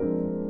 うん。